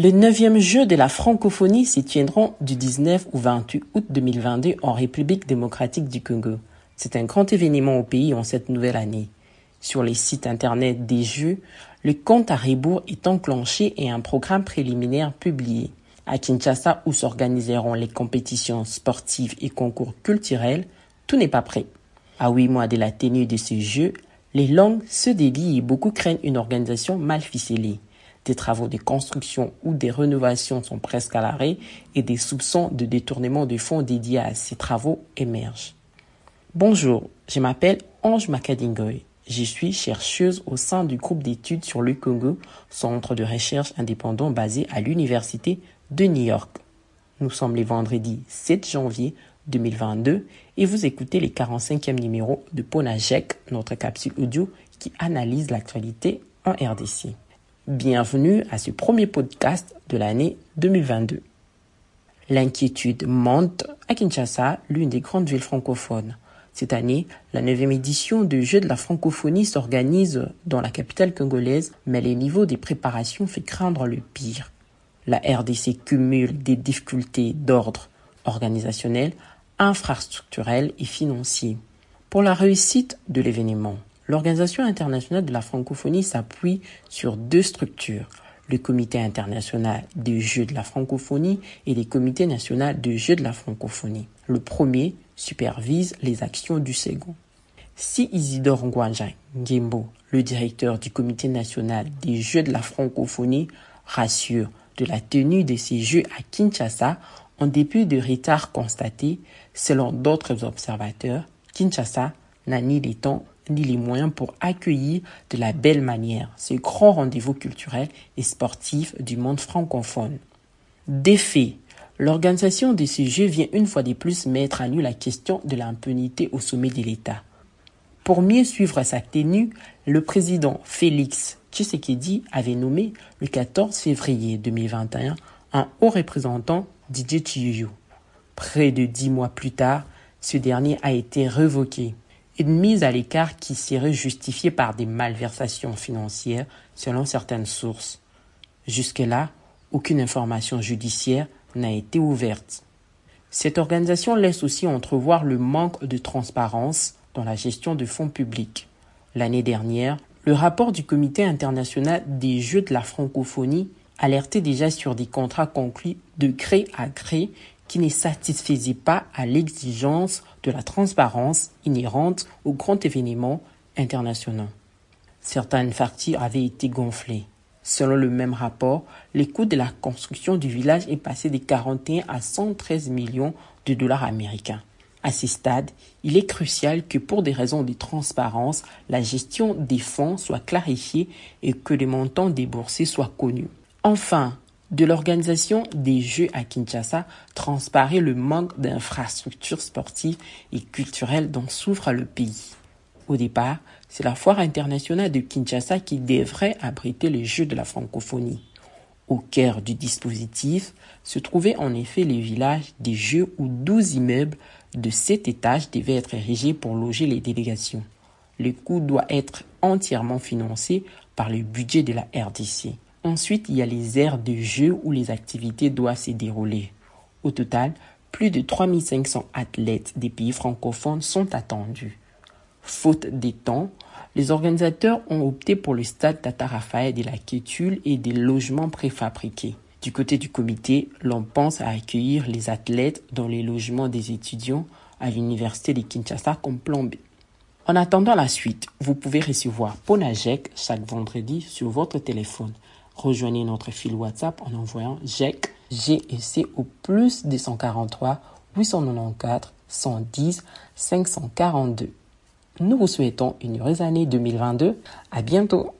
Les neuvièmes Jeux de la francophonie s'y tiendront du 19 au 28 août 2022 en République démocratique du Congo. C'est un grand événement au pays en cette nouvelle année. Sur les sites internet des Jeux, le compte à rebours est enclenché et un programme préliminaire publié. À Kinshasa, où s'organiseront les compétitions sportives et concours culturels, tout n'est pas prêt. À huit mois de la tenue de ces Jeux, les langues se délient et beaucoup craignent une organisation mal ficelée. Des travaux de construction ou des rénovations sont presque à l'arrêt et des soupçons de détournement de fonds dédiés à ces travaux émergent. Bonjour, je m'appelle Ange Makadingoy. Je suis chercheuse au sein du groupe d'études sur le Congo, centre de recherche indépendant basé à l'Université de New York. Nous sommes les vendredis 7 janvier 2022 et vous écoutez les 45e numéro de Ponajek, notre capsule audio qui analyse l'actualité en RDC. Bienvenue à ce premier podcast de l'année 2022. L'inquiétude monte à Kinshasa, l'une des grandes villes francophones. Cette année, la neuvième édition du Jeux de la francophonie s'organise dans la capitale congolaise, mais les niveaux des préparations fait craindre le pire. La RDC cumule des difficultés d'ordre organisationnel, infrastructurel et financier. Pour la réussite de l'événement, L'Organisation internationale de la francophonie s'appuie sur deux structures, le Comité international des Jeux de la francophonie et le Comité national des Jeux de la francophonie. Le premier supervise les actions du second. Si Isidore Ngwanja Ngimbo, le directeur du Comité national des Jeux de la francophonie, rassure de la tenue de ces Jeux à Kinshasa, en dépit de retard constaté, selon d'autres observateurs, Kinshasa n'a ni les temps ni les moyens pour accueillir de la belle manière ce grand rendez-vous culturel et sportif du monde francophone. D'effet, l'organisation de ce jeu vient une fois de plus mettre à nu la question de l'impunité au sommet de l'État. Pour mieux suivre sa tenue, le président Félix Tshisekedi avait nommé le 14 février 2021 un haut représentant Didier Chiyuyu. Près de dix mois plus tard, ce dernier a été révoqué une mise à l'écart qui serait justifiée par des malversations financières selon certaines sources. Jusque-là, aucune information judiciaire n'a été ouverte. Cette organisation laisse aussi entrevoir le manque de transparence dans la gestion de fonds publics. L'année dernière, le rapport du Comité international des Jeux de la francophonie alertait déjà sur des contrats conclus de gré à gré qui ne satisfaisait pas à l'exigence de la transparence inhérente aux grands événements internationaux. Certaines factures avaient été gonflées. Selon le même rapport, le coût de la construction du village est passé de 41 à 113 millions de dollars américains. À ce stade, il est crucial que pour des raisons de transparence, la gestion des fonds soit clarifiée et que les montants déboursés soient connus. Enfin, de l'organisation des Jeux à Kinshasa transparaît le manque d'infrastructures sportives et culturelles dont souffre le pays. Au départ, c'est la foire internationale de Kinshasa qui devrait abriter les Jeux de la francophonie. Au cœur du dispositif se trouvait en effet le village des Jeux où douze immeubles de sept étages devaient être érigés pour loger les délégations. Le coût doit être entièrement financé par le budget de la RDC. Ensuite, il y a les aires de jeu où les activités doivent se dérouler. Au total, plus de 3500 athlètes des pays francophones sont attendus. Faute des temps, les organisateurs ont opté pour le stade Tata Raphaël de la Quétule et des logements préfabriqués. Du côté du comité, l'on pense à accueillir les athlètes dans les logements des étudiants à l'université de Kinshasa comme. En attendant la suite, vous pouvez recevoir Ponajek chaque vendredi sur votre téléphone. Rejoignez notre fil WhatsApp en envoyant GEC, G et C au plus 243 894 110 542. Nous vous souhaitons une heureuse année 2022. À bientôt!